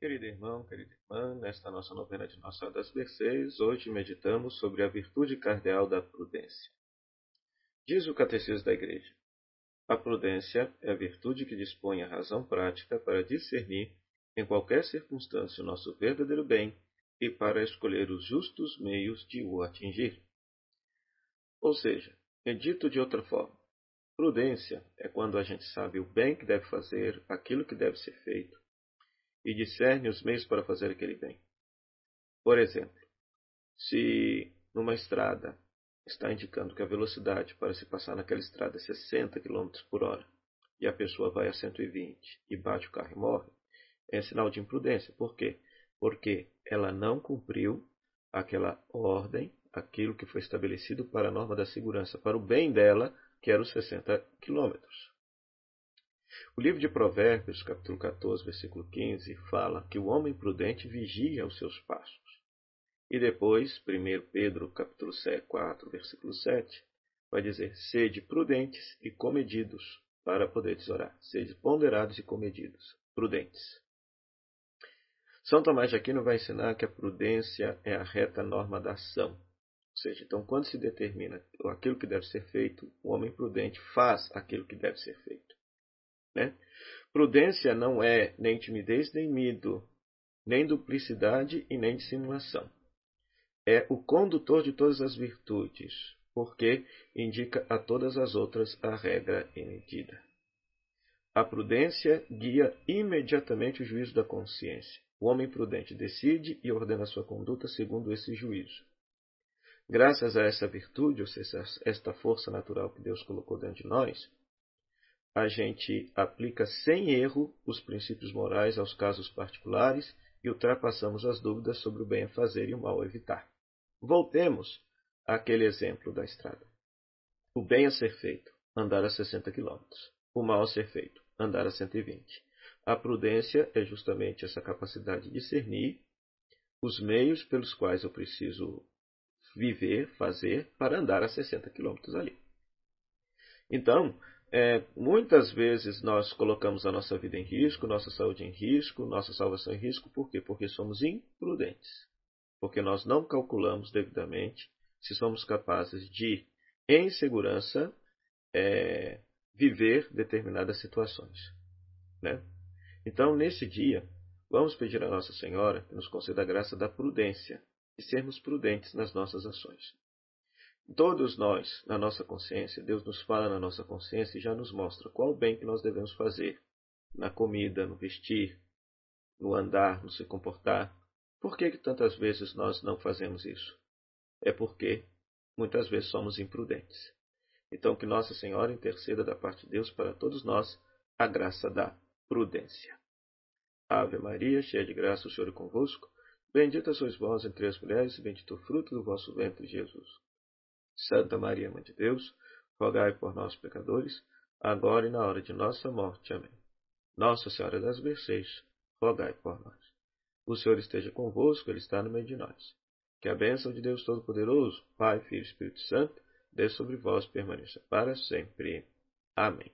Querido irmão, querida irmã, nesta nossa novena de Nossa Senhora das Mercês, hoje meditamos sobre a virtude cardeal da prudência. Diz o Catecismo da Igreja: A prudência é a virtude que dispõe a razão prática para discernir, em qualquer circunstância, o nosso verdadeiro bem e para escolher os justos meios de o atingir. Ou seja, é dito de outra forma, prudência é quando a gente sabe o bem que deve fazer, aquilo que deve ser feito e discerne os meios para fazer aquele bem. Por exemplo, se numa estrada está indicando que a velocidade para se passar naquela estrada é 60 km por hora e a pessoa vai a 120 e bate o carro e morre, é sinal de imprudência. Por quê? Porque ela não cumpriu aquela ordem, aquilo que foi estabelecido para a norma da segurança, para o bem dela, que era os 60 quilômetros. O livro de Provérbios, capítulo 14, versículo 15, fala que o homem prudente vigia os seus passos. E depois, 1 Pedro, capítulo 4, versículo 7, vai dizer: Sede prudentes e comedidos, para poderes orar. Sede ponderados e comedidos, prudentes. São Tomás de Aquino vai ensinar que a prudência é a reta norma da ação. Ou seja, então, quando se determina aquilo que deve ser feito, o homem prudente faz aquilo que deve ser feito. Né? Prudência não é nem timidez nem medo, nem duplicidade e nem dissimulação. É o condutor de todas as virtudes, porque indica a todas as outras a regra e medida. A prudência guia imediatamente o juízo da consciência. O homem prudente decide e ordena sua conduta segundo esse juízo. Graças a essa virtude, ou seja, esta força natural que Deus colocou dentro de nós, a gente aplica sem erro os princípios morais aos casos particulares e ultrapassamos as dúvidas sobre o bem a fazer e o mal a evitar. Voltemos àquele exemplo da estrada. O bem a ser feito, andar a 60 km. O mal a ser feito, andar a 120. A prudência é justamente essa capacidade de discernir os meios pelos quais eu preciso viver, fazer, para andar a 60 km ali. Então, é, muitas vezes nós colocamos a nossa vida em risco, nossa saúde em risco, nossa salvação em risco, por quê? Porque somos imprudentes. Porque nós não calculamos devidamente se somos capazes de, em segurança, é, viver determinadas situações. Né? Então, nesse dia, vamos pedir a Nossa Senhora que nos conceda a graça da prudência e sermos prudentes nas nossas ações. Todos nós, na nossa consciência, Deus nos fala na nossa consciência e já nos mostra qual o bem que nós devemos fazer na comida, no vestir, no andar, no se comportar. Por que, que tantas vezes nós não fazemos isso? É porque muitas vezes somos imprudentes. Então, que Nossa Senhora interceda da parte de Deus para todos nós a graça da prudência. Ave Maria, cheia de graça, o Senhor é convosco. Bendita sois vós entre as mulheres, e bendito o fruto do vosso ventre, Jesus. Santa Maria, Mãe de Deus, rogai por nós, pecadores, agora e na hora de nossa morte. Amém. Nossa Senhora das Mercês, rogai por nós. O Senhor esteja convosco, Ele está no meio de nós. Que a bênção de Deus Todo-Poderoso, Pai, Filho e Espírito Santo, dê sobre vós permaneça para sempre. Amém.